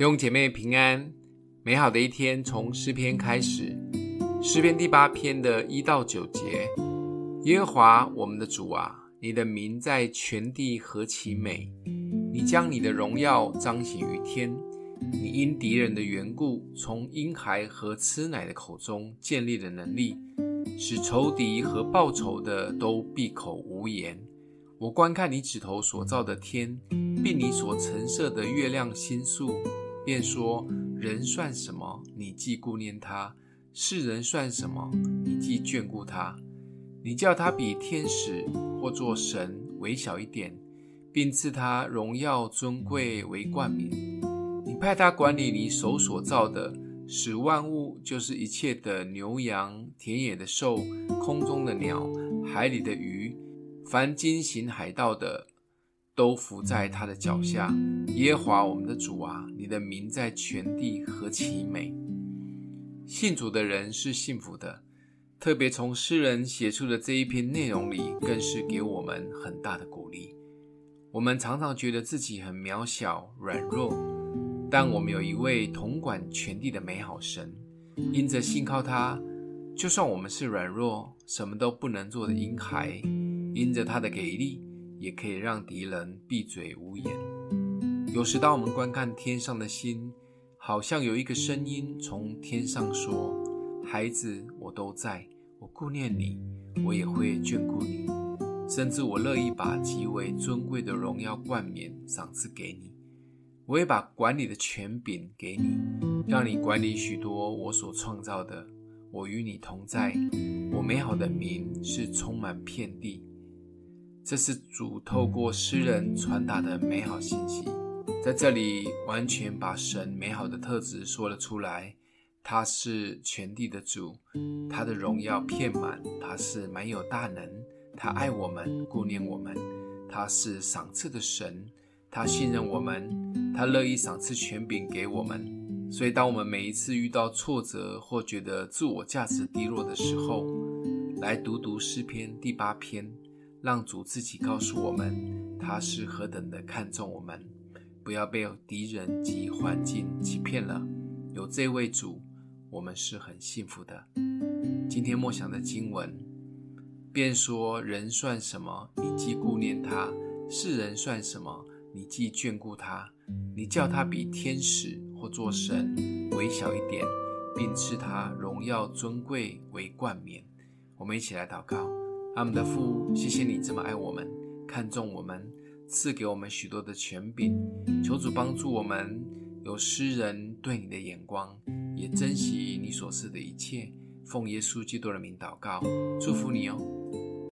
弟兄姐妹平安，美好的一天从诗篇开始。诗篇第八篇的一到九节：耶和华我们的主啊，你的名在全地何其美！你将你的荣耀彰显于天。你因敌人的缘故，从婴孩和吃奶的口中建立了能力，使仇敌和报仇的都闭口无言。我观看你指头所造的天，并你所陈设的月亮星宿。便说：人算什么？你既顾念他；世人算什么？你既眷顾他。你叫他比天使或做神微小一点，并赐他荣耀尊贵为冠冕。你派他管理你手所造的，使万物，就是一切的牛羊、田野的兽、空中的鸟、海里的鱼，凡经行海道的。都伏在他的脚下。耶和华我们的主啊，你的名在全地何其美！信主的人是幸福的，特别从诗人写出的这一篇内容里，更是给我们很大的鼓励。我们常常觉得自己很渺小、软弱，但我们有一位统管全地的美好神，因着信靠他，就算我们是软弱、什么都不能做的婴孩，因着他的给力。也可以让敌人闭嘴无言。有时，当我们观看天上的星，好像有一个声音从天上说：“孩子，我都在，我顾念你，我也会眷顾你，甚至我乐意把极为尊贵的荣耀冠冕赏赐给你。我也把管理的权柄给你，让你管理许多我所创造的。我与你同在，我美好的名是充满遍地。”这是主透过诗人传达的美好信息，在这里完全把神美好的特质说了出来。他是全地的主，他的荣耀遍满，他是满有大能，他爱我们，顾念我们，他是赏赐的神，他信任我们，他乐意赏赐权柄给我们。所以，当我们每一次遇到挫折或觉得自我价值低落的时候，来读读诗篇第八篇。让主自己告诉我们，他是何等的看重我们，不要被敌人及环境欺骗了。有这位主，我们是很幸福的。今天默想的经文，便说：人算什么？你既顾念他；世人算什么？你既眷顾他。你叫他比天使或做神微小一点，并赐他荣耀尊贵为冠冕。我们一起来祷告。阿们的父，谢谢你这么爱我们，看重我们，赐给我们许多的权柄。求主帮助我们，有诗人对你的眼光，也珍惜你所赐的一切。奉耶稣基督的名祷告，祝福你哦。